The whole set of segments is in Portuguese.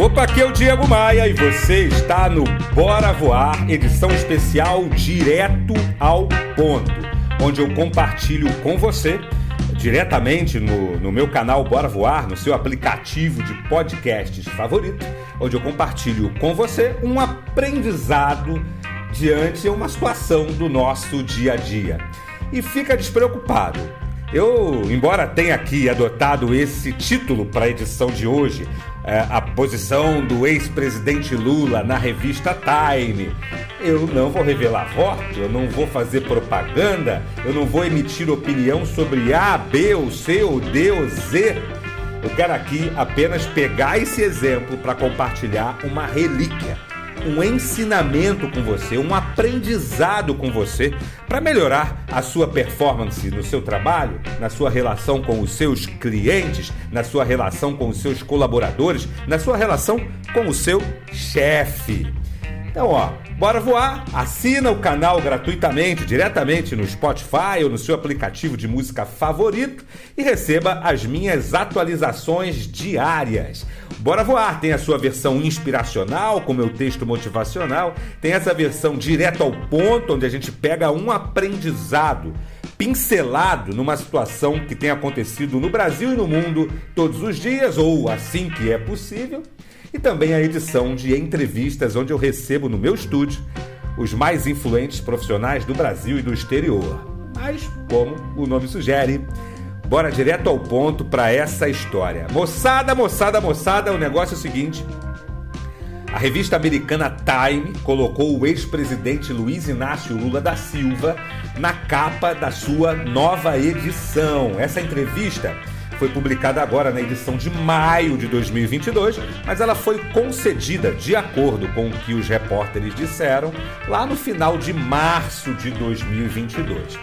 Opa, aqui é o Diego Maia e você está no Bora Voar, edição especial direto ao ponto, onde eu compartilho com você, diretamente no, no meu canal Bora Voar, no seu aplicativo de podcasts favorito, onde eu compartilho com você um aprendizado diante de uma situação do nosso dia a dia. E fica despreocupado. Eu, embora tenha aqui adotado esse título para a edição de hoje, é, a posição do ex-presidente Lula na revista Time. Eu não vou revelar voto, eu não vou fazer propaganda, eu não vou emitir opinião sobre A, B, ou C, ou D, ou Z. Eu quero aqui apenas pegar esse exemplo para compartilhar uma relíquia um ensinamento com você, um aprendizado com você para melhorar a sua performance no seu trabalho, na sua relação com os seus clientes, na sua relação com os seus colaboradores, na sua relação com o seu chefe. Então, ó, bora voar? Assina o canal gratuitamente, diretamente no Spotify ou no seu aplicativo de música favorito e receba as minhas atualizações diárias. Bora voar. Tem a sua versão inspiracional, com meu texto motivacional, tem essa versão direto ao ponto, onde a gente pega um aprendizado pincelado numa situação que tem acontecido no Brasil e no mundo todos os dias, ou assim que é possível. E também a edição de entrevistas onde eu recebo no meu estúdio os mais influentes profissionais do Brasil e do exterior. Mas, como o nome sugere, bora direto ao ponto para essa história. Moçada, moçada, moçada, o negócio é o seguinte. A revista americana Time colocou o ex-presidente Luiz Inácio Lula da Silva na capa da sua nova edição. Essa entrevista foi publicada agora na edição de maio de 2022, mas ela foi concedida, de acordo com o que os repórteres disseram, lá no final de março de 2022.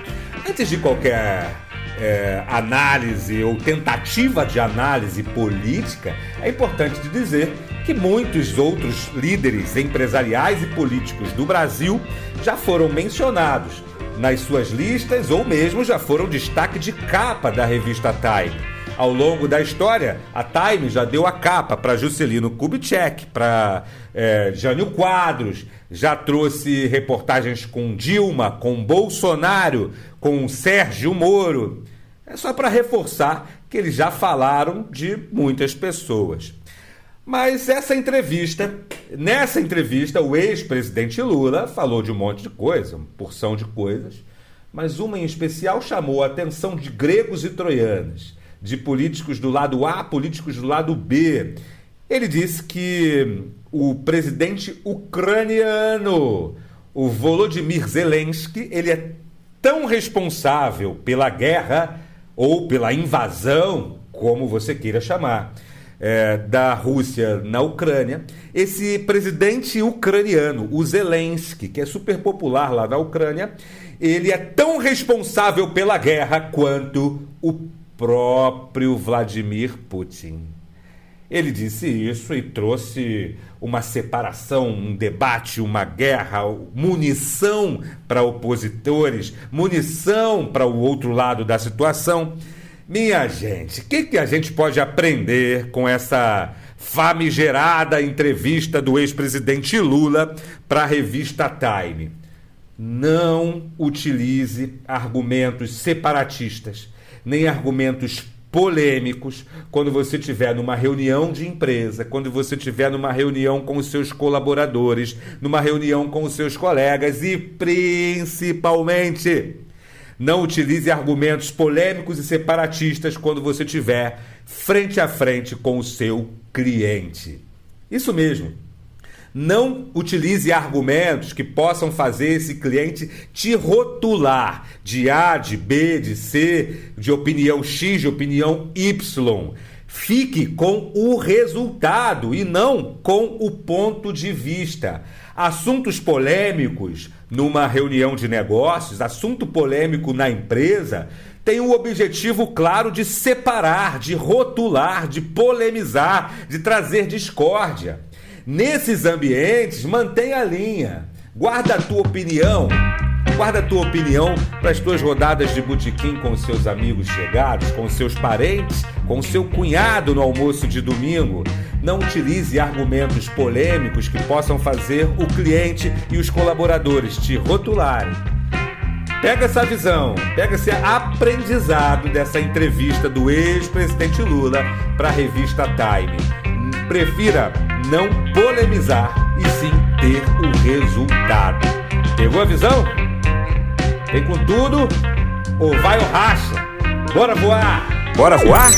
Antes de qualquer é, análise ou tentativa de análise política, é importante dizer que muitos outros líderes empresariais e políticos do Brasil já foram mencionados nas suas listas ou mesmo já foram destaque de capa da revista Time. Ao longo da história, a Time já deu a capa para Juscelino Kubitschek, para é, Jânio Quadros, já trouxe reportagens com Dilma, com Bolsonaro, com Sérgio Moro. É só para reforçar que eles já falaram de muitas pessoas. Mas essa entrevista, nessa entrevista, o ex-presidente Lula falou de um monte de coisa, uma porção de coisas, mas uma em especial chamou a atenção de gregos e troianos de políticos do lado A, políticos do lado B. Ele disse que o presidente ucraniano, o Volodymyr Zelensky, ele é tão responsável pela guerra ou pela invasão, como você queira chamar, é, da Rússia na Ucrânia. Esse presidente ucraniano, o Zelensky, que é super popular lá na Ucrânia, ele é tão responsável pela guerra quanto o próprio Vladimir Putin. Ele disse isso e trouxe uma separação, um debate, uma guerra, munição para opositores, munição para o outro lado da situação. Minha gente, o que, que a gente pode aprender com essa famigerada entrevista do ex-presidente Lula para a revista Time? Não utilize argumentos separatistas nem argumentos polêmicos quando você estiver numa reunião de empresa, quando você estiver numa reunião com os seus colaboradores, numa reunião com os seus colegas e principalmente não utilize argumentos polêmicos e separatistas quando você estiver frente a frente com o seu cliente. Isso mesmo. Não utilize argumentos que possam fazer esse cliente te rotular de A, de B, de C, de opinião X, de opinião Y. Fique com o resultado e não com o ponto de vista. Assuntos polêmicos numa reunião de negócios, assunto polêmico na empresa, tem o objetivo claro de separar, de rotular, de polemizar, de trazer discórdia. Nesses ambientes, mantenha a linha. Guarda a tua opinião Guarda a tua opinião para as tuas rodadas de botequim com seus amigos chegados, com seus parentes, com seu cunhado no almoço de domingo. Não utilize argumentos polêmicos que possam fazer o cliente e os colaboradores te rotularem. Pega essa visão, pega esse aprendizado dessa entrevista do ex-presidente Lula para a revista Time. Prefira não polemizar e sim ter o resultado. Pegou a visão? Vem com tudo ou vai o racha? Bora voar! Bora voar?